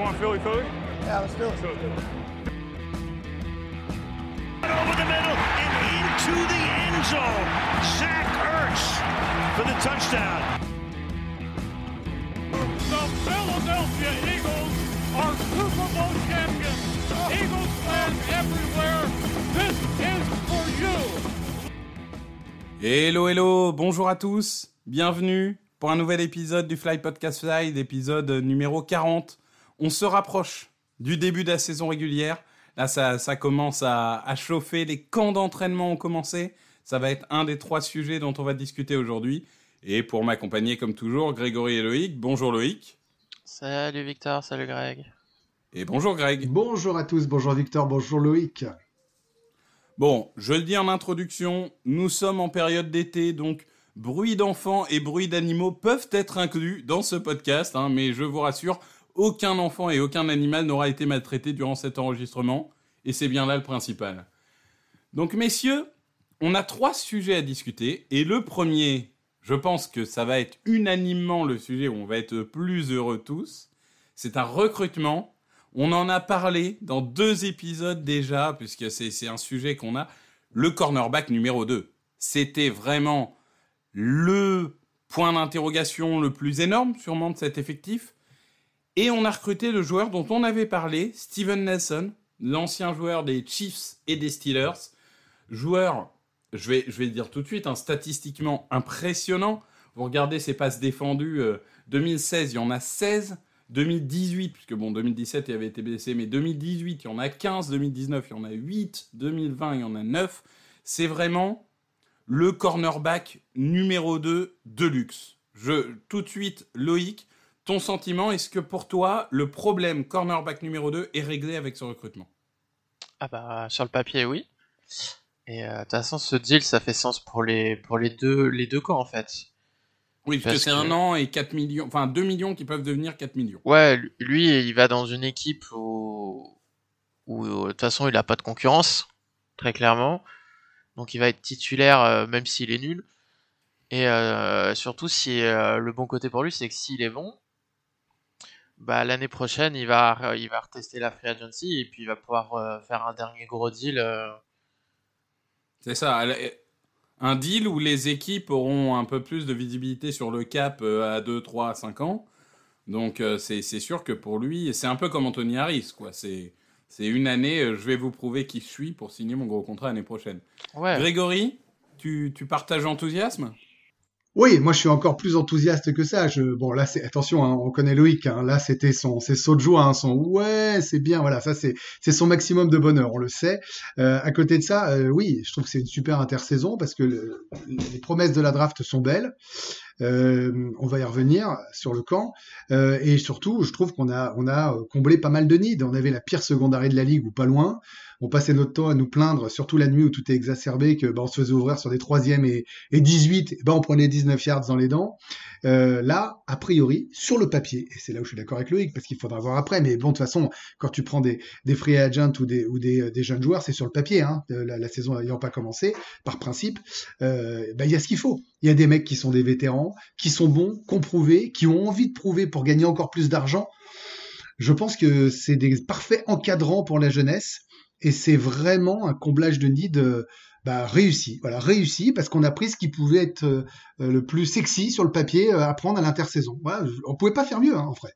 want Philly Philly? Yeah, let's do it. Over the middle and into the end zone. Zach Ertz for the touchdown. The Philadelphia Eagles are Super Bowl champions. Eagles fans everywhere, this is for you. Hello, hello, bonjour à tous, bienvenue pour un nouvel épisode du Fly Podcast Fly, épisode numéro 40. On se rapproche du début de la saison régulière. Là, ça, ça commence à, à chauffer, les camps d'entraînement ont commencé. Ça va être un des trois sujets dont on va discuter aujourd'hui. Et pour m'accompagner, comme toujours, Grégory et Loïc. Bonjour Loïc. Salut Victor, salut Greg. Et bonjour Greg. Bonjour à tous, bonjour Victor, bonjour Loïc. Bon, je le dis en introduction, nous sommes en période d'été, donc bruit d'enfants et bruit d'animaux peuvent être inclus dans ce podcast, hein, mais je vous rassure, aucun enfant et aucun animal n'aura été maltraité durant cet enregistrement, et c'est bien là le principal. Donc messieurs, on a trois sujets à discuter, et le premier, je pense que ça va être unanimement le sujet où on va être plus heureux tous, c'est un recrutement on en a parlé dans deux épisodes déjà, puisque c'est un sujet qu'on a. Le cornerback numéro 2. C'était vraiment le point d'interrogation le plus énorme, sûrement, de cet effectif. Et on a recruté le joueur dont on avait parlé, Steven Nelson, l'ancien joueur des Chiefs et des Steelers. Joueur, je vais, le dire tout de suite, hein, statistiquement impressionnant. Vous regardez ses passes défendues, euh, 2016, il y en a 16. 2018, puisque bon, 2017, il avait été blessé, mais 2018, il y en a 15, 2019, il y en a 8, 2020, il y en a 9. C'est vraiment le cornerback numéro 2 de luxe. Je, tout de suite, Loïc, ton sentiment, est-ce que pour toi, le problème cornerback numéro 2 est réglé avec ce recrutement? Ah bah, sur le papier, oui. Et euh, de toute façon, ce deal, ça fait sens pour les, pour les, deux, les deux camps, en fait. Oui, parce, que c'est un an et 4 millions, enfin 2 millions qui peuvent devenir 4 millions. Ouais, lui, il va dans une équipe où, où de toute façon, il n'a pas de concurrence, très clairement. Donc il va être titulaire, euh, même s'il est nul. Et euh, surtout, si euh, le bon côté pour lui, c'est que s'il est bon, bah, l'année prochaine, il va, il va retester la free agency et puis il va pouvoir euh, faire un dernier gros deal. euh. C'est ça. Un deal où les équipes auront un peu plus de visibilité sur le cap euh, à 2, 3, 5 ans. Donc c'est sûr que pour lui, c'est un peu comme Anthony Harris, quoi. C'est une année, je vais vous prouver qui je suis pour signer mon gros contrat l'année prochaine. Ouais. Grégory, tu, tu partages l'enthousiasme? Oui, moi je suis encore plus enthousiaste que ça. Je, bon là, c'est attention, hein, on connaît Loïc. Hein, là, c'était son, ses sauts de joie, hein, son ouais, c'est bien. Voilà, ça c'est, c'est son maximum de bonheur, on le sait. Euh, à côté de ça, euh, oui, je trouve que c'est une super intersaison parce que le- les promesses de la draft sont belles. Euh, on va y revenir sur le camp Euh, et surtout, je trouve qu'on a, on a comblé pas mal de nids. On avait la pire secondaire de la ligue ou pas loin. On passait notre temps à nous plaindre, surtout la nuit où tout est exacerbé, que bah, on se faisait ouvrir sur des troisièmes et, et 18, et ben on prenait 19 yards dans les dents. Euh, là, a priori, sur le papier, et c'est là où je suis d'accord avec Loïc, parce qu'il faudra voir après, mais bon, de toute façon, quand tu prends des, des free agents ou des, ou des, euh, des jeunes joueurs, c'est sur le papier, hein, euh, la, saison n'ayant pas commencé, par principe, euh, ben, il y a ce qu'il faut. Il y a des mecs qui sont des vétérans, qui sont bons, qui ont prouvé, qui ont envie de prouver pour gagner encore plus d'argent. Je pense que c'est des parfaits encadrants pour la jeunesse, et c'est vraiment un comblage de nid bah, réussi. Voilà, réussi parce qu'on a pris ce qui pouvait être euh, le plus sexy sur le papier euh, à prendre à l'intersaison. Voilà, on pouvait pas faire mieux, hein, en vrai.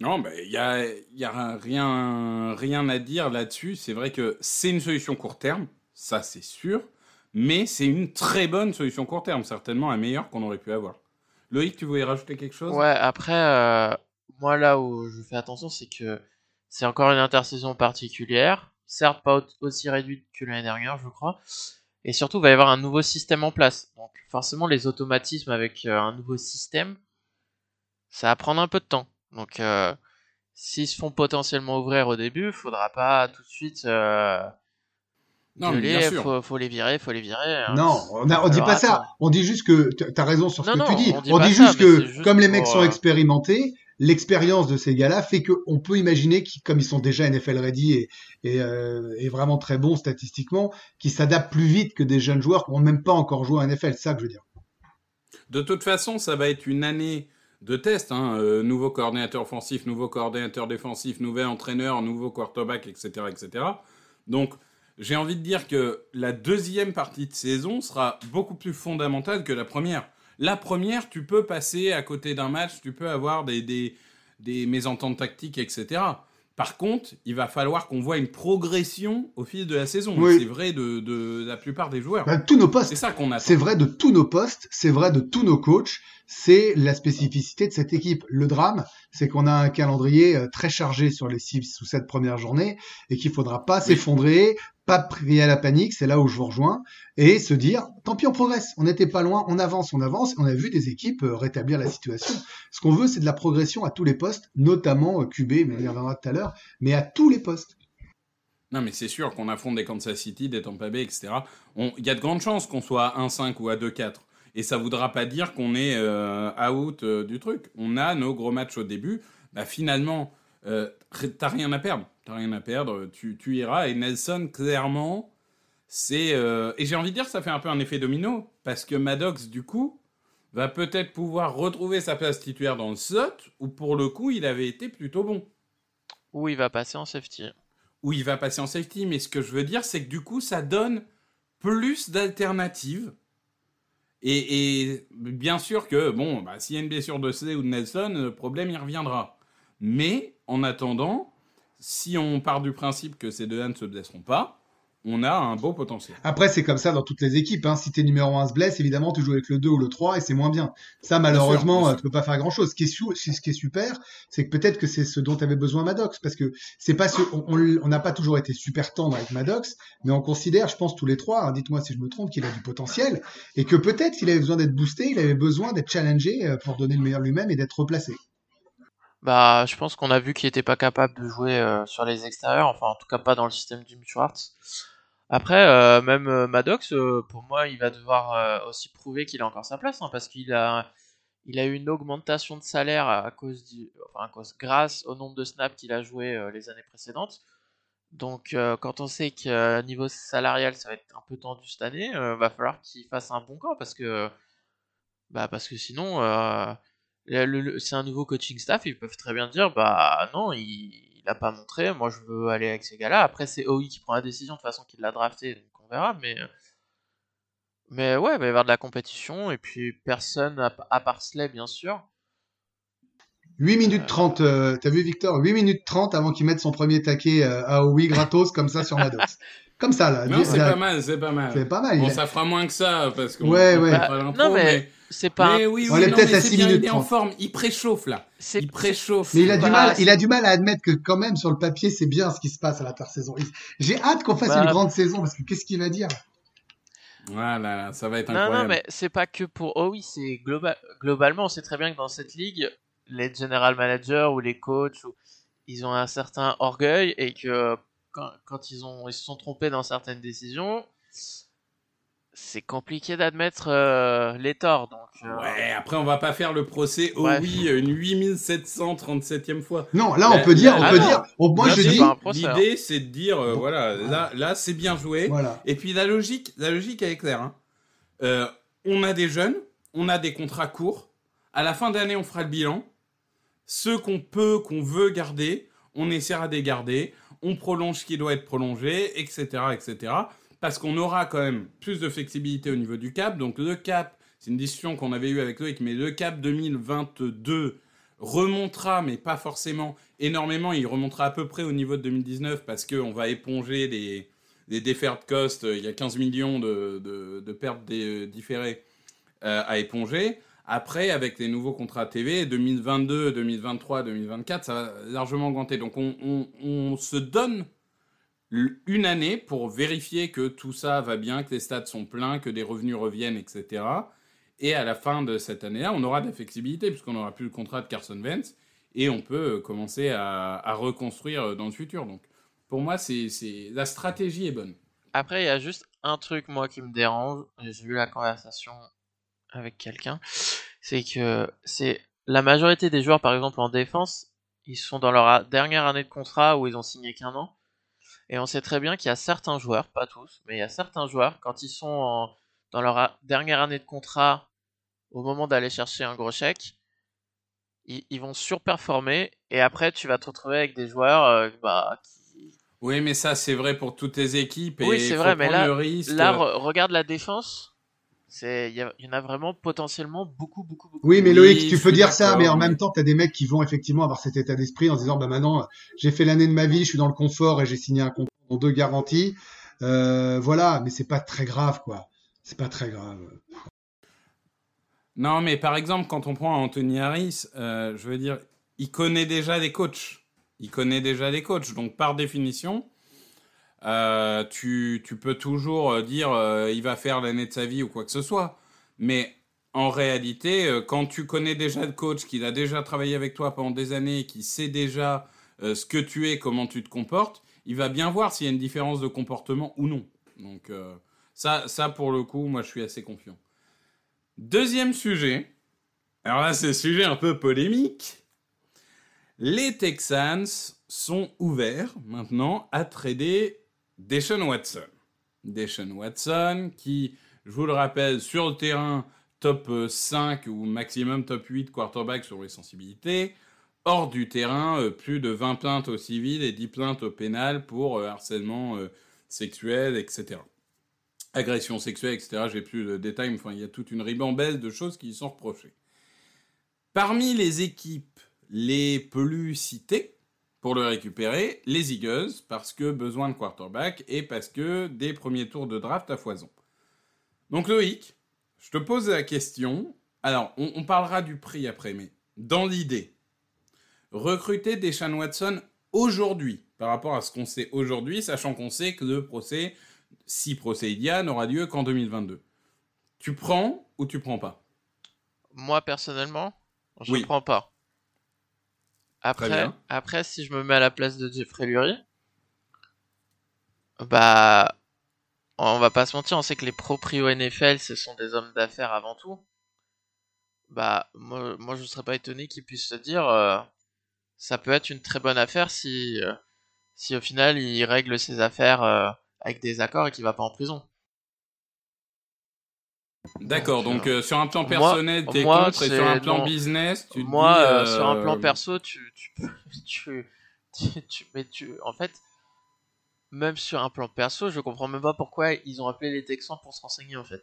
Non, il y a, y a rien, rien à dire là-dessus. C'est vrai que c'est une solution court terme, ça c'est sûr, mais c'est une très bonne solution court terme, certainement la meilleure qu'on aurait pu avoir. Loïc, tu voulais rajouter quelque chose? Ouais, après, euh, moi là où je fais attention, c'est que c'est encore une intersaison particulière, certes pas au- aussi réduite que l'année dernière, je crois, et surtout il va y avoir un nouveau système en place. Donc forcément les automatismes avec euh, un nouveau système, ça va prendre un peu de temps. Donc euh, s'ils se font potentiellement ouvrir au début, faudra pas tout de suite Non, mais gueuler, bien sûr. faut, faut les virer, faut les virer. hein. Non, on, a, on dit pas ça. On dit juste que tu as raison sur ce Non, que non, tu dis. on dit On juste que juste comme les mecs sont euh, expérimentés, l'expérience de ces gars-là fait qu'on peut imaginer qu'ils, comme ils sont déjà NFL ready et, et, euh, et vraiment très bons statistiquement, qu'ils s'adaptent plus vite que des jeunes joueurs qui n'ont même pas encore joué à NFL. C'est ça que je veux dire. De toute façon, ça va être une année de tests. Hein. Euh, nouveau coordinateur offensif, nouveau coordinateur défensif, nouvel entraîneur, nouveau quarterback, etc. etc. Donc, j'ai envie de dire que la deuxième partie de saison sera beaucoup plus fondamentale que la première. La première, tu peux passer à côté d'un match, tu peux avoir des, des, des mésententes tactiques, etc. Par contre, il va falloir qu'on voit une progression au fil de la saison. Oui. C'est vrai de, de la plupart des joueurs. Bah, tous nos postes. C'est ça qu'on attend. C'est vrai de tous nos postes, c'est vrai de tous nos coachs, c'est la spécificité de cette équipe. Le drame, c'est qu'on a un calendrier euh, très chargé sur les six ou sept premières journées et qu'il faudra pas s'effondrer, pas prier à la panique, c'est là où je vous rejoins, et se dire, tant pis, on progresse, on n'était pas loin, on avance, on avance, on a vu des équipes euh, rétablir la situation. Ce qu'on veut, c'est de la progression à tous les postes, notamment euh, QB, mais on y reviendra tout à l'heure, mais à tous les postes. Non, mais c'est sûr qu'on affronte des Kansas City, des Tampa Bay, etc. Il y a de grandes chances qu'on soit à 1-5 ou à 2-4. Et ça voudra pas dire qu'on est euh, out du truc. On a nos gros matchs au début. Bah, finalement, euh, t'as rien à perdre. T'as rien à perdre. Tu, tu iras. Et Nelson, clairement, c'est. euh, Et j'ai envie de dire, ça fait un peu un effet domino. Parce que Maddox, du coup, va peut-être pouvoir retrouver sa place titulaire dans le slot, où pour le coup, il avait été plutôt bon Ou il va passer en safety. où il va passer en safety. Mais ce que je veux dire, c'est que du coup, ça donne plus d'alternatives. Et, et bien sûr que, bon, bah, s'il y a une blessure de C ou de Nelson, le problème, il reviendra. Mais en attendant, si on part du principe que ces deux-là ne se blesseront pas, on a un beau potentiel. Après, c'est comme ça dans toutes les équipes. Hein. Si t'es numéro 1 se blesse, évidemment, tu joues avec le 2 ou le 3 et c'est moins bien. Ça, malheureusement, bien sûr. euh, tu peux pas faire grand chose. Ce qui est, sou- ce qui est super, c'est que peut-être que c'est ce dont avait besoin Maddox. Parce que c'est pas ce, on- n'a pas toujours été super tendre avec Maddox, mais on considère, je pense, tous les trois, hein, dites-moi si je me trompe, qu'il a du potentiel et que peut-être qu'il avait besoin d'être boosté, il avait besoin d'être challengé euh, pour donner le meilleur de lui-même et d'être replacé. Bah, je pense qu'on a vu qu'il était pas capable de jouer euh, sur les extérieurs, enfin en tout cas pas dans le système du Schwartz. Après, euh, même euh, Maddox, euh, pour moi, il va devoir aussi prouver qu'il a encore sa place, hein, parce qu'il a, il a eu une augmentation de salaire à cause du, enfin à cause, grâce au nombre de snaps qu'il a joué les années précédentes. Donc, quand on sait qu'à niveau salarial, ça va être un peu tendu cette année, va falloir qu'il fasse un bon camp, parce que, bah, parce que sinon. Euh, le- le- le- c'est un nouveau coaching staff, ils peuvent très bien dire bah non, il, il a pas montré, moi je veux aller avec ces gars-là. Après c'est OI qui prend la décision de toute façon qu'il l'a drafté, donc on verra, mais mais ouais, il va y avoir de la compétition et puis personne à, à part Slay bien sûr. 8 minutes 30, euh, t'as vu Victor? 8 minutes 30 avant qu'il mette son premier taquet euh, à oui gratos comme ça sur Maddox. comme ça là. Non, c'est pas mal, c'est pas mal. C'est pas mal. Bon, a- ça fera moins que ça, parce qu'on Ouais, on ouais. fait Bah, pas non, mais... C'est pas mais oui, On oui, est non, peut-être mais à c'est six bien, minutes il est en trente. forme, il préchauffe là. Il préchauffe. Mais il a du mal, il a du mal à admettre que quand même sur le papier c'est bien ce qui se passe à l'intersaison. J'ai hâte qu'on fasse Bah. une grande saison parce que qu'est-ce qu'il va dire? Voilà, ça va être Non, incroyable. non, mais c'est pas que pour OI, c'est global... globalement, on sait très bien que dans cette ligue, les general managers ou les coachs, ou- ils ont un certain orgueil et que quand, quand ils, ont, ils se sont trompés dans certaines décisions, c'est compliqué d'admettre euh, les torts. Donc, euh, Ouais, après on va pas faire le procès. Oh Bref. oui, une 8737e fois. Non, là on Là- peut dire, on là- peut ah non. dire. oh, moi Là, je dis, pas un procès, hein. L'idée c'est de dire, euh, Bon. voilà, là, là c'est bien joué. voilà. Et puis la logique, la logique elle est claire. hein. Euh, on a des jeunes, on a des contrats courts. À la fin d'année, on fera le bilan. Ceux qu'on peut, qu'on veut garder, on essaiera de les garder. On prolonge ce qui doit être prolongé, etc., etc. Parce qu'on aura quand même plus de flexibilité au niveau du cap. Donc le cap, c'est une discussion qu'on avait eue avec Loïc, mais le cap 2022 remontera, mais pas forcément énormément. Il remontera à peu près au niveau de 2019 parce qu'on va éponger les, les deferred costs. Il y a 15 millions de, de, pertes dé- différées euh, à éponger. Après, avec les nouveaux contrats TV, 2022, 2023, 2024, ça va largement augmenter. Donc on, on- se donne une année pour vérifier que tout ça va bien, que les stades sont pleins, que des revenus reviennent, etc. Et à la fin de cette année-là, on aura de la flexibilité puisqu'on n'aura plus le contrat de Carson Wentz et on peut euh, commencer à, à reconstruire euh, dans le futur. Donc pour moi, c'est la stratégie est bonne. Après, il y a juste un truc, moi, qui me dérange. J'ai eu la conversation avec quelqu'un. C'est que c'est la majorité des joueurs, par exemple, en défense, ils sont dans leur dernière année de contrat où ils ont signé qu'un an. Et on sait très bien qu'il y a certains joueurs, pas tous, mais il y a certains joueurs, quand ils sont en- dans leur dernière année de contrat, au moment d'aller chercher un gros chèque, ils, ils vont surperformer et après tu vas te retrouver avec des joueurs euh, bah, qui... Oui, mais ça, c'est vrai pour toutes tes équipes. Et Oui, c'est vrai, mais là-. Là, re- regarde la défense. C'est, il y, en a vraiment potentiellement beaucoup, beaucoup, beaucoup. Oui, mais Loïc, tu peux dire ça, mais en même temps, tu as des mecs qui vont effectivement avoir cet état d'esprit en se disant, bah maintenant, j'ai fait l'année de ma vie, je suis dans le confort et j'ai signé un contrat en deux garanties. Euh, voilà, mais c'est pas très grave, quoi. C'est pas très grave. Non, mais par exemple, quand on prend Anthony Harris, euh, je veux dire, il connaît déjà des coachs. Il connaît déjà des coachs. Donc, par définition, euh, tu, peux toujours euh, dire euh, il va faire l'année de sa vie ou quoi que ce soit. Mais en réalité, euh, quand tu connais déjà le coach, qu'il a déjà travaillé avec toi pendant des années, qu'il sait déjà ce que tu es, comment tu te comportes, il va bien voir s'il y a une différence de comportement ou non. Donc, ça, ça, pour le coup, moi, je suis assez confiant. Deuxième sujet. Alors là, c'est un sujet un peu polémique. Les Texans sont ouverts maintenant à trader Deshaun Watson. Deshaun Watson qui, je vous le rappelle, sur le terrain, top euh, 5 ou maximum top 8 quarterback sur les sensibilités. Hors du terrain, euh, plus de 20 plaintes au civil et 10 plaintes au pénal pour euh, harcèlement euh, sexuel, etc agression sexuelle, etc. J'ai plus de détails, mais il y a toute une ribambelle de choses qui sont reprochées. Parmi les équipes les plus citées pour le récupérer, les Eagles, parce que besoin de quarterback et parce que des premiers tours de draft à foison. Donc Loïc, je te pose la question. Alors, on, on parlera du prix après, mais dans l'idée, recruter Deshaun Watson aujourd'hui, par rapport à ce qu'on sait aujourd'hui, sachant qu'on sait que le procès si procès il y a, n'aura lieu qu'en 2022. Tu prends ou tu prends pas? Moi, personnellement, je Oui. prends pas. Après, si je me mets à la place de Jeffrey Lurie, bah, on va pas se mentir, on sait que les proprios NFL, ce sont des hommes d'affaires avant tout. Bah, moi, moi je serais pas étonné qu'ils puissent se dire, euh, ça peut être une très bonne affaire si, euh, si au final il règle ses affaires euh, avec des accords et qu'il va pas en prison. D'accord, Donc, donc euh, sur un plan personnel, t'es contre, et sur un plan non. business, tu Moi, dis, euh, sur un euh, plan perso, tu, tu, tu, tu, tu- mais tu, en fait, même sur un plan perso, je comprends même pas pourquoi ils ont appelé les Texans pour se renseigner, en fait.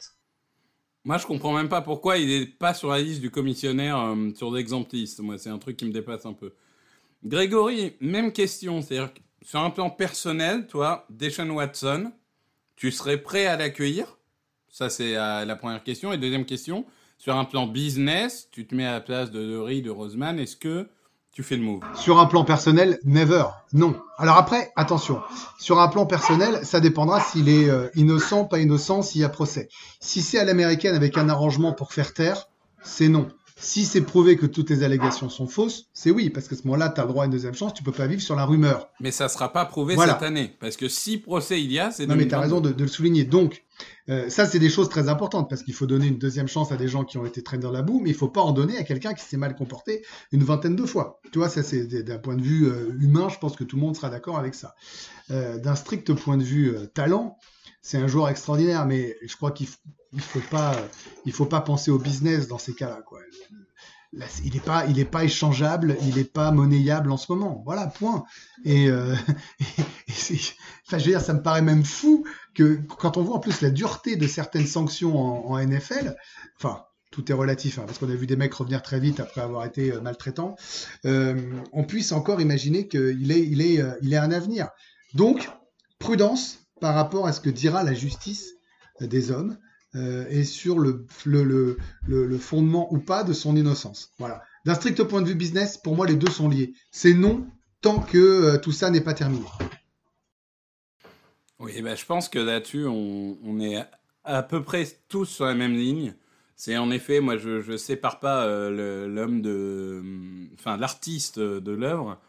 Moi, je comprends même pas pourquoi il est pas sur la liste du commissionnaire euh, sur l'exemptiste. Moi, c'est un truc qui me dépasse un peu. Grégory, même question. C'est-à-dire sur un plan personnel, toi, Deshaun Watson, tu serais prêt à l'accueillir? Ça, c'est euh, la première question. Et deuxième question, sur un plan business, tu te mets à la place de Dory, de Roseman. Est-ce que tu fais le move? Sur un plan personnel, never. Non. Alors après, attention. Sur un plan personnel, ça dépendra s'il est euh, innocent, pas innocent, s'il y a procès. Si c'est à l'américaine avec un arrangement pour faire taire, c'est non. Si c'est prouvé que toutes les allégations sont fausses, c'est oui, parce qu'à ce moment-là, tu as le droit à une deuxième chance, tu peux pas vivre sur la rumeur. Mais ça sera pas prouvé Voilà. cette année. Parce que si procès il y a, c'est Non, mais tu as 2022. raison de, de le souligner. Donc, euh, ça, c'est des choses très importantes parce qu'il faut donner une deuxième chance à des gens qui ont été traînés dans la boue, mais il faut pas en donner à quelqu'un qui s'est mal comporté une vingtaine de fois. Tu vois, ça, c'est d'un point de vue euh, humain, je pense que tout le monde sera d'accord avec ça. Euh, D'un strict point de vue talent, c'est un joueur extraordinaire, mais je crois qu'il il faut pas, il faut pas penser au business dans ces cas-là, quoi. Il n'est pas, pas échangeable, il n'est pas monnayable en ce moment. Voilà, point. Et, euh, enfin, je veux dire, ça me paraît même fou que quand on voit en plus la dureté de certaines sanctions en, NFL, enfin, tout est relatif, hein, parce qu'on a vu des mecs revenir très vite après avoir été euh, maltraitants, euh, on puisse encore imaginer qu'il est, il il un avenir. Donc, prudence par rapport à ce que dira la justice des hommes euh, et sur le, fondement ou pas de son innocence. Voilà. D'un strict point de vue business, pour moi, les deux sont liés. C'est non tant que euh, tout ça n'est pas terminé. Oui, bah, je pense que là-dessus, on, est à, peu près tous sur la même ligne. C'est en effet, moi, je ne sépare pas euh, l'homme de. Enfin, l'artiste de l'œuvre.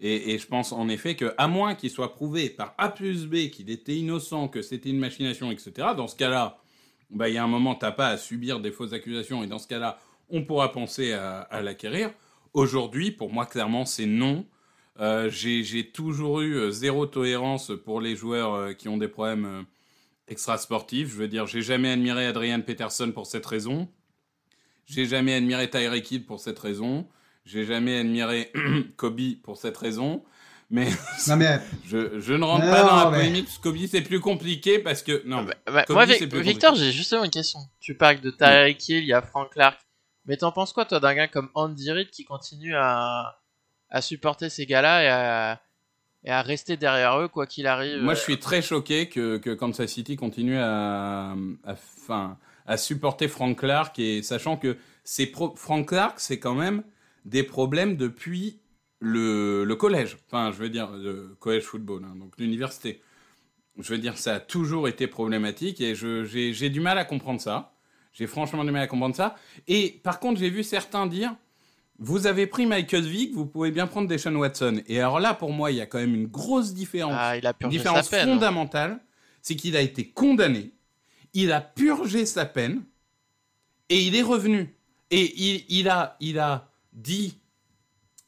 Et, et je pense en effet que, à moins qu'il soit prouvé par A plus B qu'il était innocent, que c'était une machination, etc., dans ce cas-là, bah, il y a un moment, tu n'as pas à subir des fausses accusations. Et dans ce cas-là, on pourra penser à, l'acquérir. Aujourd'hui, pour moi, clairement, c'est non. Euh, j'ai toujours eu euh, zéro tolérance pour les joueurs euh, qui ont des problèmes extrasportifs. Je veux dire, j'ai jamais admiré Adrian Peterson pour cette raison. J'ai jamais admiré Tyreek Hill pour cette raison. j'ai jamais admiré Kobe pour cette raison. Mais, Non mais je, je ne rentre Non, pas dans la mais- polémique, parce que Kobe c'est plus compliqué parce que. Non, Bah, bah, Kobe, moi, c'est Vic- plus Victor, j'ai justement une question. Tu parles de Tyreek Hill, il y a Frank Clark. Mais t'en penses quoi, toi, d'un gars comme Andy Reid qui continue à, à supporter ces gars-là et à, et à rester derrière eux, quoi qu'il arrive Moi, je suis très choqué que, que Kansas City continue à, à, enfin, à supporter Frank Clark et sachant que c'est pro- Frank Clark, c'est quand même des problèmes depuis le, le collège. Enfin, je veux dire, le collège football, hein, donc l'université. Je veux dire, ça a toujours été problématique et j'ai du mal à comprendre ça. J'ai franchement du mal à comprendre ça. Et par contre, j'ai vu certains dire vous avez pris Michael Vick, vous pouvez bien prendre Deshaun Watson. Et alors là, pour moi, il y a quand même une grosse différence Ah, il a une différence peine. hein. fondamentale, c'est qu'il a été condamné, il a purgé sa peine et il est revenu. Et il, il a, il a dit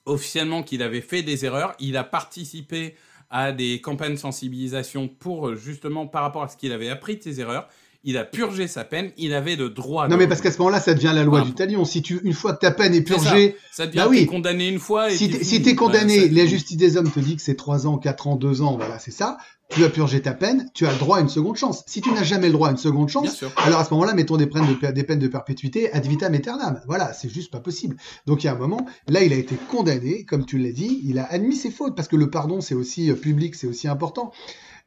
officiellement qu'il avait fait des erreurs, il a participé à des campagnes de sensibilisation pour euh, justement par rapport à ce qu'il avait appris de ses erreurs. Il a purgé sa peine, il avait le droit. non de mais parce qu'à ce moment-là, ça devient la loi Ah, du talion. Si tu une fois que ta peine est ça. purgée, ça devient bah oui. condamné une fois. Et si t'es si condamné, ça- la justice des hommes te dit que c'est 3 ans, 4 ans, 2 ans, voilà, c'est ça. Tu as purgé ta peine, tu as le droit à une seconde chance. Si tu n'as jamais le droit à une seconde chance, alors à ce moment-là, mettons des peines de, per- des peines de perpétuité ad vitam aeternam. Voilà, c'est juste pas possible. Donc il y a un moment, là, il a été condamné, comme tu l'as dit, il a admis ses fautes parce que le pardon, c'est aussi euh, public, c'est aussi important.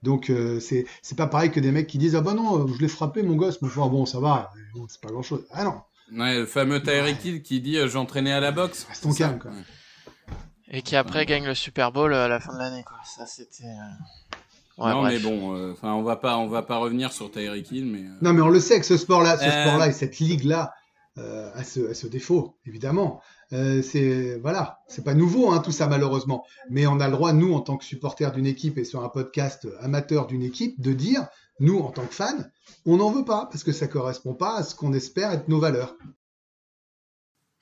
Donc euh, c'est c'est pas pareil que des mecs qui disent ah bah non, euh, je l'ai frappé mon gosse, mais enfin bon ça va, bon, c'est pas grand chose. Ah non, Ouais, le fameux Tyreek Hill qui dit euh, j'entraînais à la boxe. Reste ton C'est ça. calme, quoi. Ouais. Et qui après gagne le Super Bowl à la fin de l'année, quoi. Ça, c'était. euh, Ouais, non bref. mais bon, euh, enfin on va pas, on va pas revenir sur Tyreek Hill, mais euh, Non, mais on le sait que ce sport-là, ce Euh. sport-là et cette ligue-là euh, a, ce, a ce défaut, évidemment. Euh, c'est voilà, c'est pas nouveau hein, tout ça malheureusement, mais on a le droit nous en tant que supporters d'une équipe et sur un podcast amateur d'une équipe de dire nous en tant que fans, on n'en veut pas parce que ça correspond pas à ce qu'on espère être nos valeurs.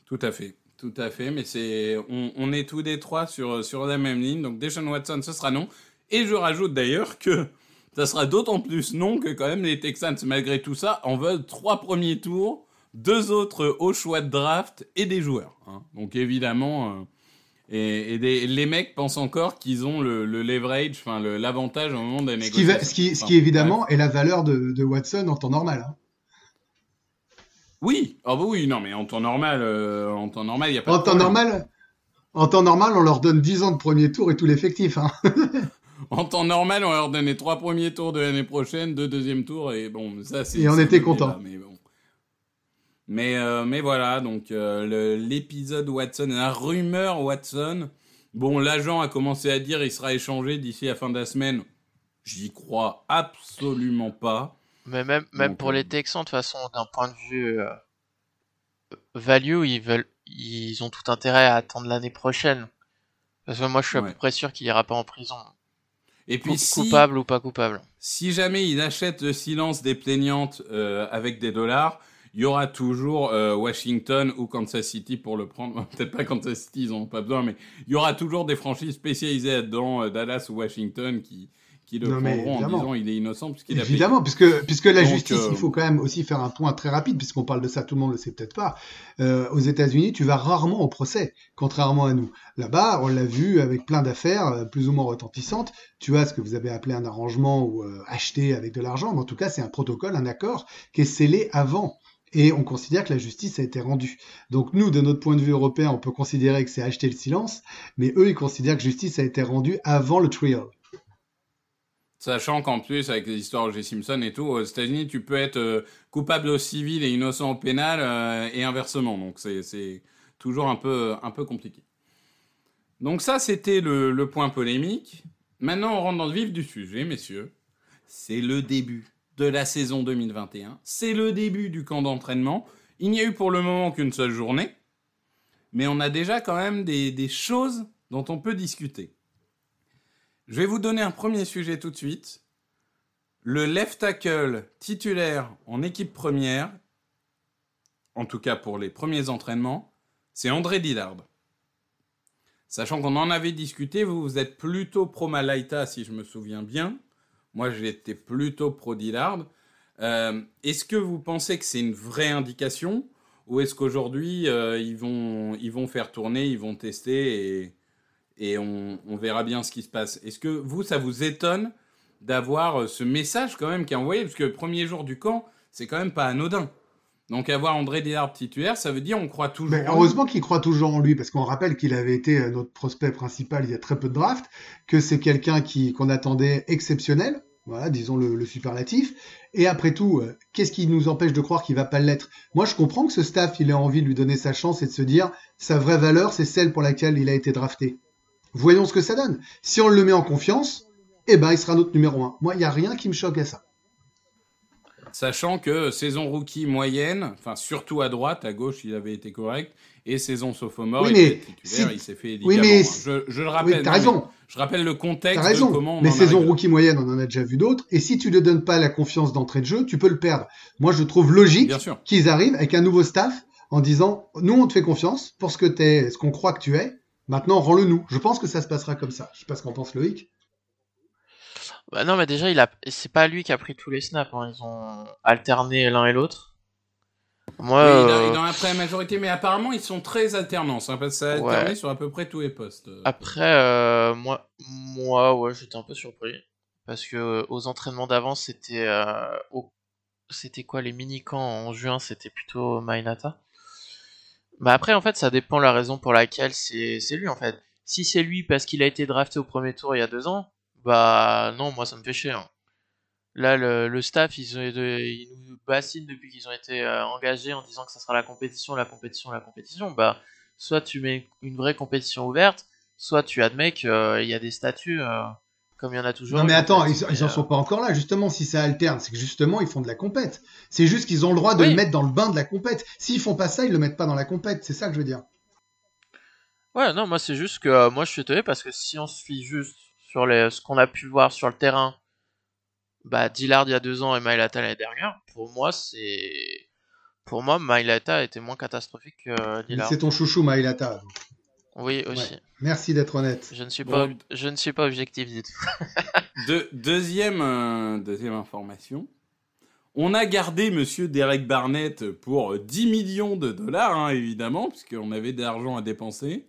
tout à fait, tout à fait. Mais c'est, on, on est tous les trois sur sur la même ligne. Donc Deshaun Watson, ce sera non. Et je rajoute d'ailleurs que ça sera d'autant plus non que quand même les Texans, malgré tout ça, en veulent trois premiers tours, deux autres au choix de draft et des joueurs. hein. Donc évidemment. euh, et, et des- les mecs pensent encore qu'ils ont le, le leverage, enfin l'avantage au moment des Ce qui, négociations. va- ce qui, ce Enfin, qui évidemment est la valeur de, de Watson en temps normal. hein. Oui, ah bah oui, non, mais en temps normal, euh, en temps normal, il y a pas En de temps problème. normal, en temps normal, on leur donne 10 ans de premier tour et tout l'effectif. Hein. En temps normal, on leur donnait trois premiers tours de l'année prochaine, deux deuxièmes tours, et bon, ça c'est. Et on était content. Mais bon. Mais, euh, mais voilà, donc euh, l'épisode Watson, la rumeur Watson. Bon, l'agent a commencé à dire il sera échangé d'ici la fin de la semaine. J'y crois absolument pas. Mais même, même Donc, pour euh, les Texans, de toute façon, d'un point de vue euh, value, ils veulent, ils ont tout intérêt à attendre l'année prochaine. Parce que moi, je suis à peu près sûr qu'il ira pas en prison. Et puis si, Coupable ou pas coupable. si jamais il achète le silence des plaignantes euh, avec des dollars, il y aura toujours euh, Washington ou Kansas City pour le prendre. Peut-être pas Kansas City, ils n'en ont pas besoin, mais il y aura toujours des franchises spécialisées là-dedans, euh, Dallas ou Washington, qui, qui le Non, mais en disant il est innocent puisqu'il a payé. Évidemment, puisque, puisque la Donc, justice, euh, il faut quand même aussi faire un point très rapide, puisqu'on parle de ça, tout le monde le sait peut-être pas. Euh, aux États-Unis, tu vas rarement au procès, contrairement à nous. Là-bas, on l'a vu avec plein d'affaires euh, plus ou moins retentissantes. Tu as ce que vous avez appelé un arrangement ou euh, acheté avec de l'argent, mais en tout cas, c'est un protocole, un accord qui est scellé avant. Et on considère que la justice a été rendue. Donc nous, de notre point de vue européen, on peut considérer que c'est acheter le silence, mais eux, ils considèrent que justice a été rendue avant le trial. Sachant qu'en plus, avec les histoires O.J. Simpson et tout, aux États-Unis, tu peux être euh, coupable au civil et innocent au pénal euh, et inversement. Donc c'est- c'est toujours un peu, un peu compliqué. Donc ça, c'était le, le point polémique. Maintenant, on rentre dans le vif du sujet, messieurs. C'est le début de la saison 2021. C'est le début du camp d'entraînement. Il n'y a eu pour le moment qu'une seule journée. Mais on a déjà quand même des, des choses dont on peut discuter. Je vais vous donner un premier sujet tout de suite. Le left tackle titulaire en équipe première, en tout cas pour les premiers entraînements, c'est André Dillard. Sachant qu'on en avait discuté, vous, vous êtes plutôt pro Malaita, si je me souviens bien. Moi, j'étais plutôt pro Dillard. Euh, Est-ce que vous pensez que c'est une vraie indication Ou est-ce qu'aujourd'hui, euh, ils, vont, faire tourner, ils vont tester et on, on verra bien ce qui se passe Est-ce que vous, ça vous étonne d'avoir euh, ce message quand même qui est envoyé? Parce que le premier jour du camp, c'est quand même pas anodin. Donc avoir André Dillard titulaire, ça veut dire on croit toujours. Heureusement qu'il croit toujours en lui, parce qu'on rappelle qu'il avait été euh, notre prospect principal il y a très peu de draft, que c'est quelqu'un qui qu'on attendait exceptionnel, voilà, disons le, le superlatif. Et après tout, euh, qu'est-ce qui nous empêche de croire qu'il va pas l'être? Moi, je comprends que ce staff, il ait envie de lui donner sa chance et de se dire sa vraie valeur, c'est celle pour laquelle il a été drafté. Voyons ce que ça donne. Si on le met en confiance, eh ben, il sera notre numéro un. Moi, il y a rien qui me choque à ça. Sachant que saison rookie moyenne, enfin surtout à droite, à gauche il avait été correct, et saison sophomore Oui, il mais était titulaire, si- il s'est fait oui, mais je, je le Oui, rappelle. t'as non, raison. Je rappelle le contexte T'as raison, de comment on mais en saison là. rookie moyenne, on en a déjà vu d'autres. Et si tu ne donnes pas la confiance d'entrée de jeu, tu peux le perdre. Moi, je trouve logique qu'ils arrivent avec un nouveau staff en disant nous, on te fait confiance pour ce que t'es, ce qu'on croit que tu es. Maintenant, rends-le nous. Je pense que ça se passera comme ça. Je sais pas ce qu'en pense Loïc. Bah non, mais déjà, il a, c'est pas lui qui a pris tous les snaps. hein. Ils ont alterné l'un et l'autre. Moi, Oui, il, a, euh, il en a pris la majorité, mais apparemment ils sont très alternants, ça a Ouais. alterné sur à peu près tous les postes. après, euh, moi, moi, ouais, j'étais un peu surpris parce que euh, aux entraînements d'avant, c'était, euh, au- c'était quoi les mini camps en juin, c'était plutôt Mainata. Bah après, en fait, ça dépend la raison pour laquelle c'est, lui en fait. Si c'est lui parce qu'il a été drafté au premier tour il y a deux ans, bah non, moi ça me fait chier. hein. Là, le, le staff, ils nous bassinent depuis qu'ils ont été euh, engagés en disant que ça sera la compétition, la compétition, la compétition. Bah, soit tu mets une vraie compétition ouverte, soit tu admets qu'il y a des statuts euh, comme il y en a toujours. Non, mais en attends, ils, ils en euh, sont pas encore là. Justement, si ça alterne, c'est que justement, ils font de la compète. C'est juste qu'ils ont le droit de Oui. le mettre dans le bain de la compète. S'ils font pas ça, ils le mettent pas dans la compète. C'est ça que je veux dire. Ouais, non, moi c'est juste que euh, moi je suis étonné parce que si on se fie juste sur les, ce qu'on a pu voir sur le terrain, bah Dillard il y a deux ans et Mailata l'année dernière, pour moi c'est. Pour moi, Mailata était moins catastrophique que Dillard. C'est ton chouchou, Maïlata. Oui, aussi. Ouais. Merci d'être honnête. Je ne suis Bon. pas, je ne suis pas objectif du tout. De- deuxième, euh, deuxième information. On a gardé Monsieur Derek Barnett pour 10 millions de dollars, hein, évidemment, puisqu'on avait de l'argent à dépenser.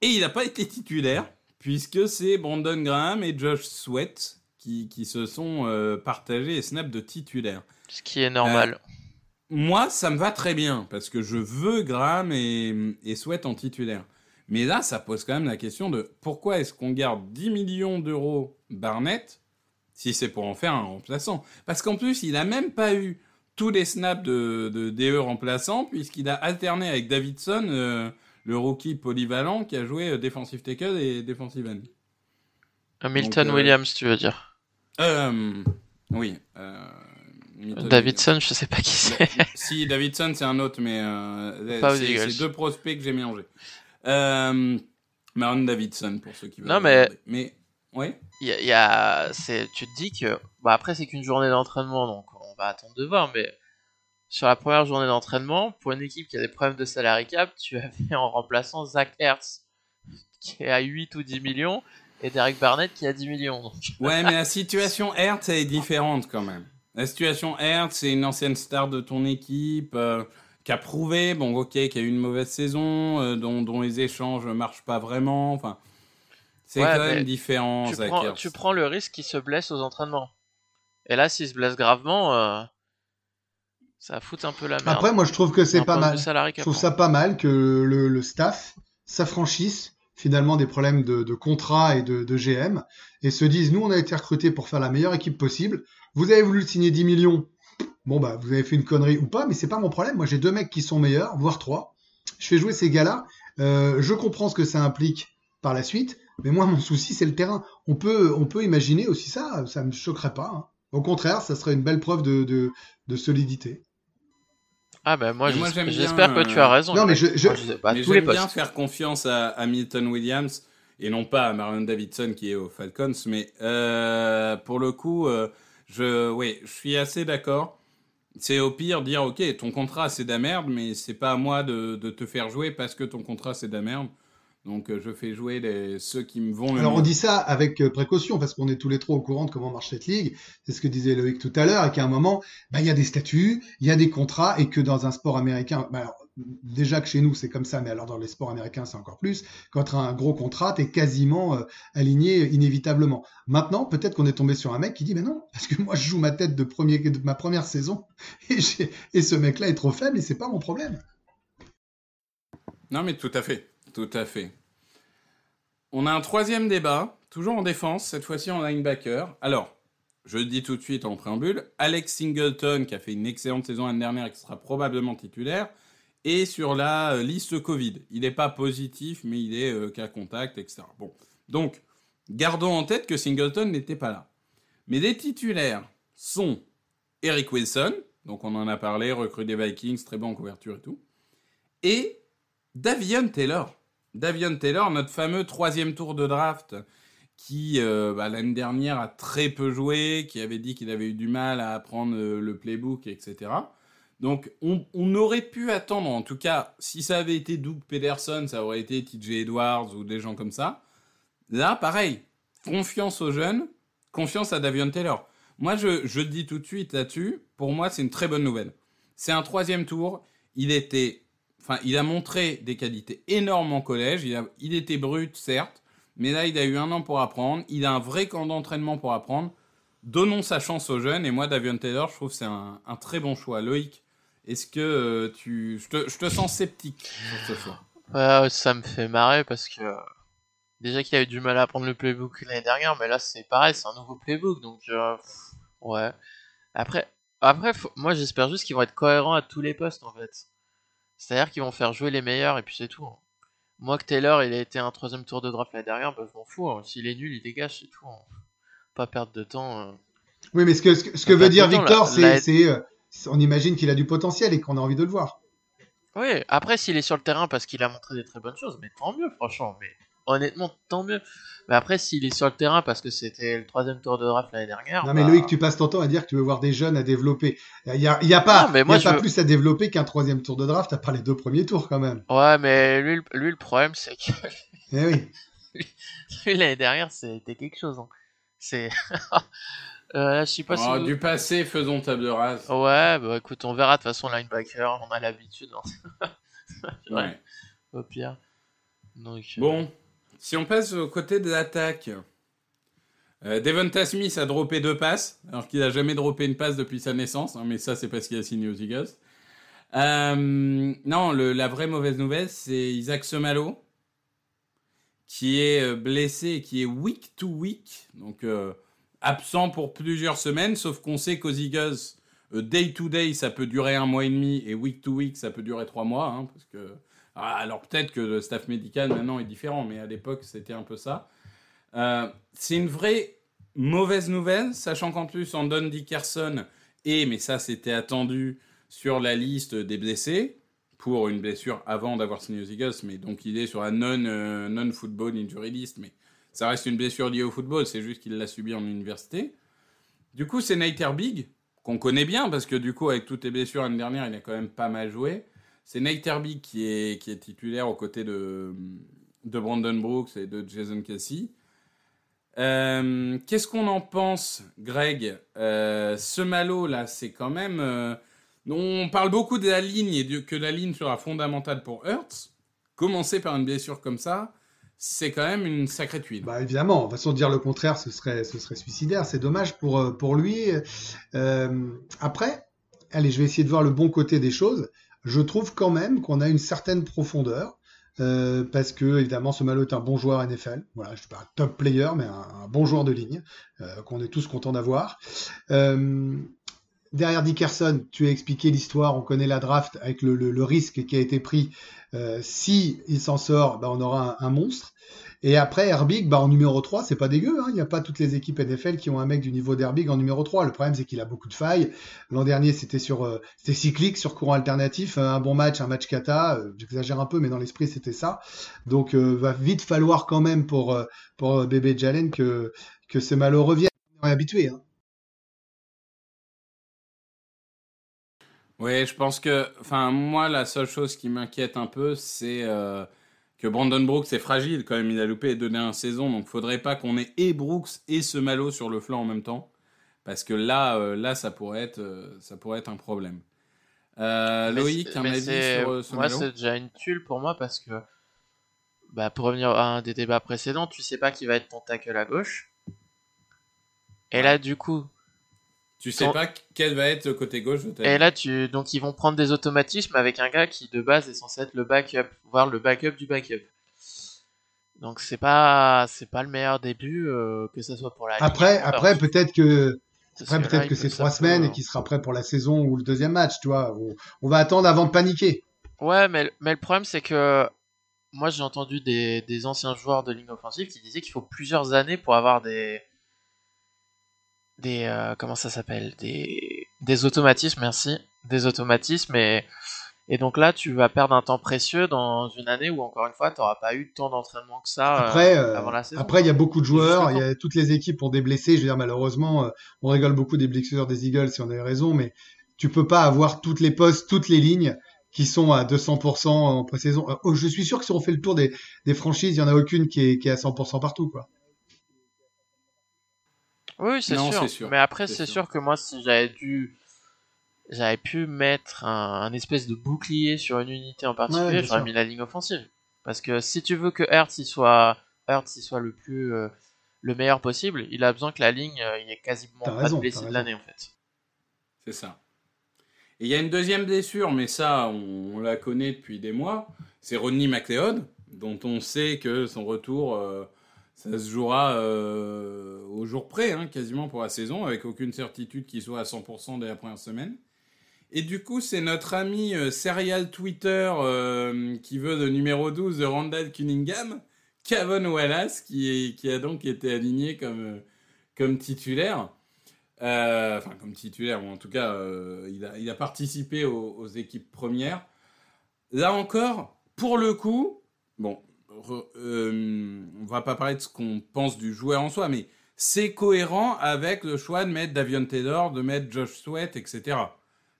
Et il n'a pas été titulaire, puisque c'est Brandon Graham et Josh Sweat qui, qui se sont euh, partagés les snaps de titulaire. Ce qui est normal. Moi, ça me va très bien, parce que je veux Graham et, et Sweat en titulaire. Mais là, ça pose quand même la question de pourquoi est-ce qu'on garde 10 millions d'euros Barnett si c'est pour en faire un remplaçant? Parce qu'en plus, il n'a même pas eu tous les snaps de, de DE remplaçant, puisqu'il a alterné avec Davidson, euh, le rookie polyvalent qui a joué euh, defensive tackle et defensive end. Milton donc, euh, Williams, tu veux dire? Euh, oui. Davidson, je sais pas qui c'est. si, Davidson, c'est un autre, mais euh, c'est deux prospects que j'ai mélangés. Euh, Marlon Davidson, pour ceux qui veulent. Non, mais-. Mais, ouais. Il y a, y a- tu te dis que, bah après c'est qu'une journée d'entraînement, donc on va attendre de voir, mais sur la première journée d'entraînement, pour une équipe qui a des problèmes de salary cap, tu avais en remplaçant Zach Hertz, qui est à 8 ou 10 millions, et Derek Barnett qui est à 10 millions. Donc. Ouais, mais la situation Hertz, elle est différente quand même. La situation Hertz, c'est une ancienne star de ton équipe, euh, qui a prouvé, bon, ok, qui a eu une mauvaise saison, euh, dont, dont les échanges marchent pas vraiment, enfin. C'est Ouais, quand même différent, tu, Zach prends, Ertz. tu prends le risque qu'il se blesse aux entraînements. Et là, s'il se blesse gravement, euh, ça fout un peu la merde. Après, moi, je trouve que c'est pas mal. Je trouve ça pas mal que le, le staff s'affranchisse finalement des problèmes de, de contrat et de, de GM et se dise nous on a été recrutés pour faire la meilleure équipe possible. Vous avez voulu signer 10 millions. Bon bah vous avez fait une connerie ou pas, mais c'est pas mon problème. Moi j'ai deux mecs qui sont meilleurs, voire trois. Je fais jouer ces gars-là. Euh, je comprends ce que ça implique par la suite, mais moi mon souci c'est le terrain. On peut on peut imaginer aussi ça, ça me choquerait pas. hein. Au contraire, ça serait une belle preuve de, de, de solidité. Ah ben moi, j'espère que tu as euh, raison. Non, mais je- je- Mais j'aime bien faire confiance à, à Milton Williams et non pas à Marion Davidson qui est aux Falcons. Mais euh, pour le coup, euh, je, oui, je suis assez d'accord. C'est au pire dire ok, ton contrat c'est de la merde, mais c'est pas à moi de, de te faire jouer parce que ton contrat c'est de la merde. Donc euh, je fais jouer les, ceux qui me vont le Alors on mieux. dit ça avec euh, précaution parce qu'on est tous les trois au courant de comment marche cette ligue. C'est ce que disait Loïc tout à l'heure, et qu'à un moment, bah, il y a des statuts, il y a des contrats, et que dans un sport américain, bah, alors, déjà que chez nous c'est comme ça, mais alors dans les sports américains c'est encore plus. Quand tu as un gros contrat, tu es quasiment euh, aligné inévitablement. Maintenant, peut-être qu'on est tombé sur un mec qui dit, mais non, parce que moi je joue ma tête de, ma première saison, et ce mec-là est trop faible, et c'est pas mon problème. Non, mais tout à fait. Tout à fait. On a un troisième débat, toujours en défense, cette fois-ci en linebacker. Alors, je le dis tout de suite en préambule, Alex Singleton, qui a fait une excellente saison l'année dernière et qui sera probablement titulaire, est sur la euh, liste Covid. Il n'est pas positif, mais il est euh, cas contact, etc. Bon. Donc, gardons en tête que Singleton n'était pas là. Mais les titulaires sont Eric Wilson, donc on en a parlé, recrue des Vikings, très bon en couverture et tout, et Davion Taylor. Davion Taylor, notre fameux troisième tour de draft, qui euh, bah, l'année dernière a très peu joué, qui avait dit qu'il avait eu du mal à apprendre le playbook, etc. Donc on, aurait pu attendre, en tout cas, si ça avait été Doug Pederson, ça aurait été TJ Edwards ou des gens comme ça. Là, pareil, confiance aux jeunes, confiance à Davion Taylor. Moi, je, dis tout de suite là-dessus, pour moi, c'est une très bonne nouvelle. C'est un troisième tour, il était Enfin, il a montré des qualités énormes en collège. Il était brut, certes, mais là, il a eu un an pour apprendre. Il a un vrai camp d'entraînement pour apprendre. Donnons sa chance aux jeunes. Et moi, Davion Taylor, je trouve que c'est un, un très bon choix. Loïc, est-ce que euh, tu. Je te, je te sens sceptique sur ce choix? Ouais, ça me fait marrer parce que déjà qu'il a eu du mal à apprendre le playbook l'année dernière, mais là c'est pareil, c'est un nouveau playbook, donc euh, pff, ouais. Après, après, faut- moi j'espère juste qu'ils vont être cohérents à tous les postes en fait. C'est-à-dire qu'ils vont faire jouer les meilleurs et puis c'est tout. hein. Moi que Taylor il a été un troisième tour de draft l'année dernière, bah, je m'en fous. hein. S'il est nul, il dégage, c'est tout. hein. Pas perdre de temps. euh. Oui, mais ce que, ce que, ce que Enfin, veut dire Victor, la- c'est, on imagine qu'il a du potentiel et qu'on a envie de le voir. Oui, après s'il est sur le terrain parce qu'il a montré des très bonnes choses, mais tant mieux franchement, mais honnêtement tant mieux. Mais après s'il est sur le terrain parce que c'était le troisième tour de draft l'année dernière. Non, mais bah, Loïc, tu passes ton temps à dire que tu veux voir des jeunes à développer. Il n'y a, y pas, Non, mais y moi, a je pas veux- plus à développer qu'un troisième tour de draft, à part les deux premiers tours quand même. Ouais, mais lui, le- lui le problème c'est que Eh oui. l'année dernière c'était quelque chose. hein. C'est. Euh, là, je sais pas si. Oh, vous- Du passé, faisons table rase. Ouais, bah écoute, on verra de toute façon linebacker, on a l'habitude. hein. Ouais. Au pire. Donc. euh, Bon, si on passe au côté de l'attaque. Euh, Devonta Smith a droppé deux passes, alors qu'il a jamais droppé une passe depuis sa naissance, hein, mais ça c'est parce qu'il a signé aux Eagles. Euh, non, le- la vraie mauvaise nouvelle, c'est Isaac Semalo, qui est euh, blessé qui est week to week, donc euh, absent pour plusieurs semaines, sauf qu'on sait qu'aux Eagles, euh, day to day, ça peut durer un mois et demi, et week to week, ça peut durer trois mois, hein, parce que ah, alors peut-être que le staff médical maintenant est différent, mais à l'époque c'était un peu ça. Euh, c'est une vraie mauvaise nouvelle, sachant qu'en plus Andon Dickerson est, mais ça c'était attendu, sur la liste des blessés pour une blessure avant d'avoir signé aux Eagles, mais donc il est sur la non, euh, non-football injury list, mais ça reste une blessure liée au football, c'est juste qu'il l'a subi en université. Du coup, c'est Nate Herbig, qu'on connaît bien, parce que du coup, avec toutes les blessures l'année dernière, il a quand même pas mal joué. C'est Nate Herbig qui est, qui est titulaire aux côtés de, de Brandon Brooks et de Jason Kelsey. Euh, Qu'est-ce qu'on en pense, Greg? Euh, Ce malo là, c'est quand même. euh, on parle beaucoup de la ligne et que la ligne sera fondamentale pour Hurts. Commencer par une blessure comme ça, c'est quand même une sacrée tuile. Bah évidemment, de toute façon dire le contraire, ce serait, ce serait suicidaire. C'est dommage pour, euh, pour lui. Euh, après, allez, je vais essayer de voir le bon côté des choses. Je trouve quand même qu'on a une certaine profondeur. euh, parce que évidemment ce Malo est un bon joueur NFL, voilà, je suis pas un top player, mais un, bon joueur de ligne qu'on est tous contents d'avoir. Derrière Dickerson, tu as expliqué l'histoire, on connaît la draft avec le- le risque qui a été pris. Euh, si il s'en sort, bah, on aura un, un monstre. Et après, Herbig, bah, en numéro 3, c'est pas dégueu. hein. Il n'y a pas toutes les équipes NFL qui ont un mec du niveau d'Herbig en numéro 3. Le problème, c'est qu'il a beaucoup de failles. L'an dernier, c'était sur, euh, c'était cyclique, sur courant alternatif. Un bon match, un match kata. Euh, J'exagère un peu, mais dans l'esprit, c'était ça. Donc, euh, va vite falloir quand même pour, euh, pour euh, bébé Jalen que, que ce malo revienne. On est habitué. Hein. Oui, je pense que, enfin, moi, la seule chose qui m'inquiète un peu, c'est euh, que Brandon Brooks est fragile quand même. Il a loupé les deux dernières saisons, donc faudrait pas qu'on ait et Brooks et ce Malo sur le flanc en même temps, parce que là, euh, là, ça pourrait être, euh, ça pourrait être un problème. Loïc, un avis sur ce Moi, c'est déjà une tulle pour moi parce que, bah, pour revenir à un des débats précédents, tu sais pas qui va être ton tackle à gauche. Et là, du coup, Tu sais pas quel va être le côté gauche de ta et là, tu, donc ils vont prendre des automatismes avec un gars qui de base est censé être le backup, voire le backup du backup. Donc c'est pas, c'est pas le meilleur début euh, que ce soit pour la. Après, Ligue. après peut-être que après peut-être que c'est trois peut- semaines et qu'il sera prêt pour la saison ou le deuxième match, tu vois. On, on va attendre avant de paniquer. Ouais, mais, mais le problème, c'est que moi, j'ai entendu des, des anciens joueurs de ligne offensive qui disaient qu'il faut plusieurs années pour avoir des. Des. euh, comment ça s'appelle? Des, des automatismes, merci. Des automatismes. Et, et donc là, tu vas perdre un temps précieux dans une année où, encore une fois, tu n'auras pas eu tant d'entraînement que ça euh, Après, euh, avant la saison. après il y a beaucoup de joueurs, il y a toutes les équipes ont des blessés. Je veux dire malheureusement, on rigole beaucoup des blessures des Eagles si on avait raison, mais tu peux pas avoir toutes les postes, toutes les lignes qui sont à 200% en pré-saison. Oh, je suis sûr que si on fait le tour des, des franchises, il y en a aucune qui est, qui est à 100% partout, quoi. Oui, c'est sûr. Mais après, C'est sûr. sûr. que moi, si j'avais dû. J'avais pu mettre un, un espèce de bouclier sur une unité en Ouais, particulier, bien j'aurais mis la ligne offensive. Parce que si tu veux que Hertz il soit, Hertz, il soit le plus. euh, le meilleur possible, il a besoin que la ligne, euh, il y ait quasiment pas raison, de blessés de l'année en fait. C'est ça. Et il y a une deuxième blessure, mais ça, on, on la connaît depuis des mois. C'est Rodney McLeod, dont on sait que son retour, euh, ça se jouera euh, au jour près, hein, quasiment pour la saison, avec aucune certitude qu'il soit à 100% dès la première semaine. Et du coup, c'est notre ami euh, serial Twitter euh, qui veut le numéro 12 de Randall Cunningham, Kavon Wallace, qui, a donc été aligné comme, titulaire. Enfin, comme titulaire, ou en tout cas, il, a, il a participé aux, aux équipes premières. Là encore, pour le coup, bon, re- euh, on va pas parler de ce qu'on pense du joueur en soi, mais c'est cohérent avec le choix de mettre Davion Taylor, de mettre Josh Sweat, etc.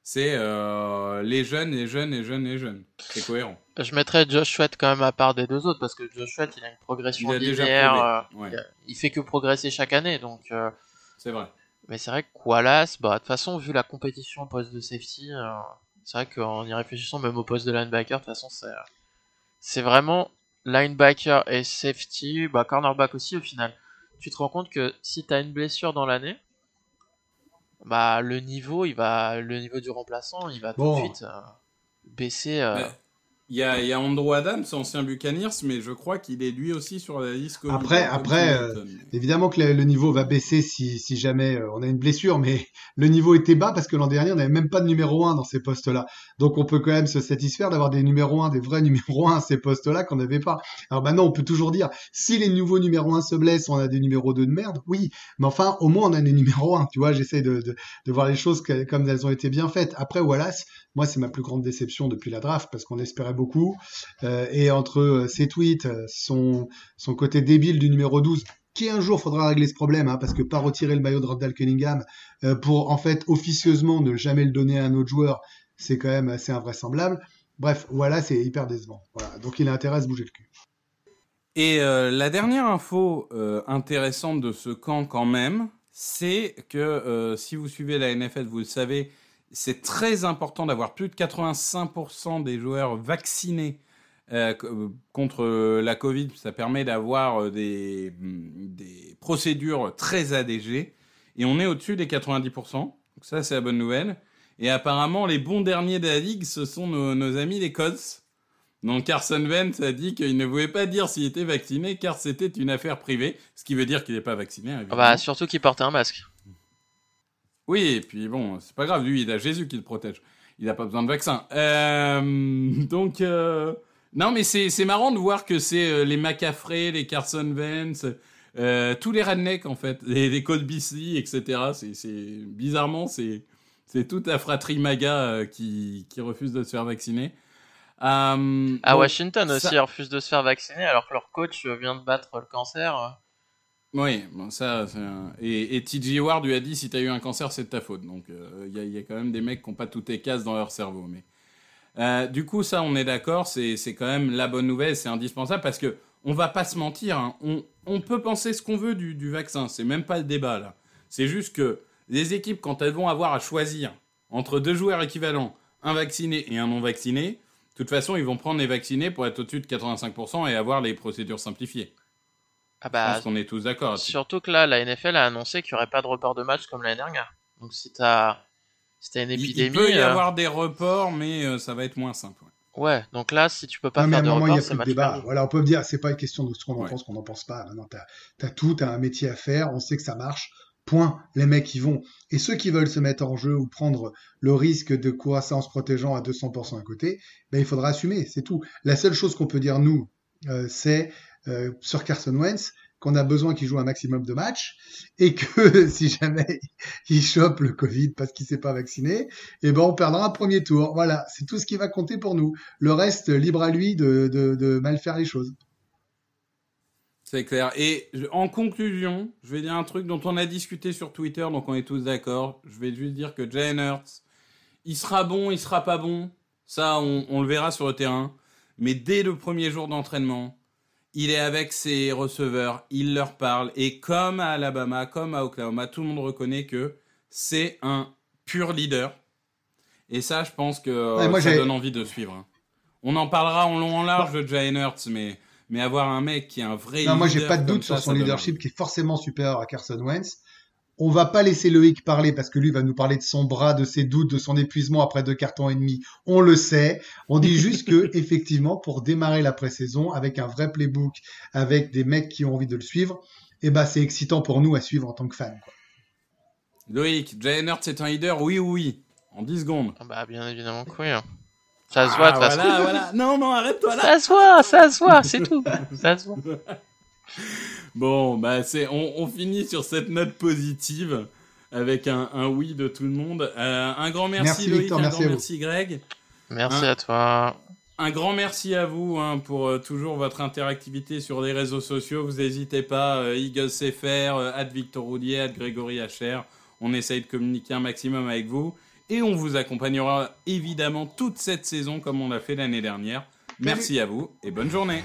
C'est euh, les jeunes, les jeunes, les jeunes, les jeunes. C'est cohérent. Je mettrais Josh Sweat quand même à part des deux autres, parce que Josh Sweat, il a une progression Il a linéaire. euh, Ouais, il- il fait que progresser chaque année, donc. euh, c'est vrai. Mais c'est vrai que Wallace, bah, de toute façon, vu la compétition au poste de safety, c'est vrai qu'en y réfléchissant, même au poste de linebacker, de toute façon, c'est, c'est vraiment linebacker et safety, bah, cornerback aussi au final. Tu te rends compte que si tu as une blessure dans l'année, bah, le niveau, il va, le niveau du remplaçant, il va Bon. tout de suite euh, baisser. euh, Ouais. Il y a, y a Andrew Adams, ancien Buccaneers, mais je crois qu'il est lui aussi sur la liste. Après- comme après, Singleton. Évidemment que le, le niveau va baisser si, si jamais euh, on a une blessure, mais le niveau était bas parce que l'an dernier, on n'avait même pas de numéro 1 dans ces postes-là. Donc on peut quand même se satisfaire d'avoir des numéros 1, des vrais numéros 1 à ces postes-là qu'on n'avait pas. Alors maintenant, on peut toujours dire, si les nouveaux numéros 1 se blessent, on a des numéros 2 de merde, oui. Mais enfin, au moins, on a des numéros 1. Tu vois, j'essaie de, de, de voir les choses comme elles ont été bien faites. Après, Wallace, moi, c'est ma plus grande déception depuis la draft parce qu'on espérait beaucoup. Euh, et entre euh, ses tweets, euh, son, son côté débile du numéro 12, qui un jour faudra régler ce problème, hein, parce que pas retirer le maillot de Randall Cunningham pour en fait officieusement ne jamais le donner à un autre joueur, c'est quand même assez invraisemblable. Bref, voilà, c'est hyper décevant. Donc il a intérêt à se bouger le cul. Et la dernière info intéressante de ce camp quand même, c'est que si vous suivez la NFL, vous le savez, c'est très important d'avoir plus de 85% des joueurs vaccinés euh, co- contre la Covid. Ça permet d'avoir euh, des, mm, des procédures très allégées. Et on est au-dessus des 90%. Donc ça, c'est la bonne nouvelle. Et apparemment, les bons derniers de la ligue, ce sont nos, nos amis les Colts. Donc Carson Wentz a dit qu'il ne voulait pas dire s'il était vacciné car c'était une affaire privée, ce qui veut dire qu'il n'est pas vacciné. ah évidemment. bah, surtout qu'il portait un masque. Oui, et puis bon, c'est pas grave, lui, il a Jésus qui le protège. Il n'a pas besoin de vaccin. Euh, donc, euh, non, mais c'est marrant de voir que c'est euh, les McCaffrey, les Carson euh, tous les rednecks, en fait, les, les etc. C'est bizarrement, c'est toute la fratrie MAGA qui, qui refuse de se faire vacciner. À Washington ça- aussi, ils refusent de se faire vacciner alors que leur coach vient de battre le cancer. Oui, bon, ça, et, et Ward lui a dit si t'as eu un cancer, c'est de ta faute. Donc, il y, a, y a quand même des mecs qui n'ont pas toutes les cases dans leur cerveau. Mais Euh, du coup, ça, on est d'accord, c'est c'est quand même la bonne nouvelle, c'est indispensable parce que on va pas se mentir, hein, on, on peut penser ce qu'on veut du, du vaccin, c'est même pas le débat là. C'est juste que les équipes, quand elles vont avoir à choisir entre deux joueurs équivalents, un vacciné et un non vacciné, de toute façon, ils vont prendre les vaccinés pour être au-dessus de 85% et avoir les procédures simplifiées. Ah Je bah, pense qu'on est tous d'accord. surtout que là, la NFL a annoncé qu'il n'y aurait pas de report de match comme l'année dernière. Donc si t'as si une Il, il épidémie, peut y euh, avoir des reports, mais euh, ça va être moins simple. ouais. ouais. Donc là, si tu peux pas Non, mais à faire un de moment, il report, n'y a plus de débat. perdu. Voilà, on peut dire, c'est pas une question de ce qu'on en Ouais. pense, qu'on n'en pense pas. Maintenant, t'as as tout, t'as un métier à faire, on sait que ça marche. Point. Les mecs y vont. Et ceux qui veulent se mettre en jeu ou prendre le risque de courir ça en se protégeant à 200% à côté, ben, il faudra assumer, c'est tout. La seule chose qu'on peut dire, nous, euh, c'est euh, sur Carson Wentz qu'on a besoin qu'il joue un maximum de matchs et que si jamais il chope le Covid parce qu'il s'est pas vacciné, eh ben on perdra un premier tour. Voilà, c'est tout ce qui va compter pour nous. Le reste, libre à lui de, de, mal faire les choses. C'est clair. Et en conclusion, je vais dire un truc dont on a discuté sur Twitter, donc on est tous d'accord. Je vais juste dire que Jalen Hurts, il sera bon, il sera pas bon. Ça, on le verra sur le terrain. Mais dès le premier jour d'entraînement, il est avec ses receveurs, il leur parle. Et comme à Alabama, comme à Oklahoma, tout le monde reconnaît que c'est un pur leader. Et ça, je pense que euh, Ouais, moi, ça donne envie de suivre. hein. On en parlera en long en large de Jalen Hurts, mais, mais avoir un mec qui est un vrai Non, moi, j'ai leader pas de doute ça, sur son donne leadership qui est forcément supérieur à Carson Wentz. On va pas laisser Loïc parler parce que lui va nous parler de son bras, de ses doutes, de son épuisement après deux cartons et demi. On le sait. On dit juste que, effectivement, pour démarrer la pré-saison avec un vrai playbook, avec des mecs qui ont envie de le suivre, eh ben, c'est excitant pour nous à suivre en tant que fans. quoi. Loïc, Jalen Hurts est un leader, oui ou oui En 10 secondes. Ah bah bien évidemment que oui. hein. Ça se voit de Ah, toute façon. voilà, voilà. Non, non, arrête-toi là. Ça se voit, ça se voit, c'est tout. Ça se voit. Bon, bah c'est, on, on finit sur cette note positive avec un, un oui de tout le monde. Euh, un grand merci, Merci, Loïc, Victor, un merci grand merci Greg. Merci à toi. Un grand merci à vous hein, pour euh, toujours votre interactivité sur les réseaux sociaux. Vous n'hésitez pas, euh, Eagles CFR, euh, at Victor Roudier, at Grégory HR. On essaye de communiquer un maximum avec vous. Et on vous accompagnera évidemment toute cette saison comme on l'a fait l'année dernière. Merci à vous et bonne journée.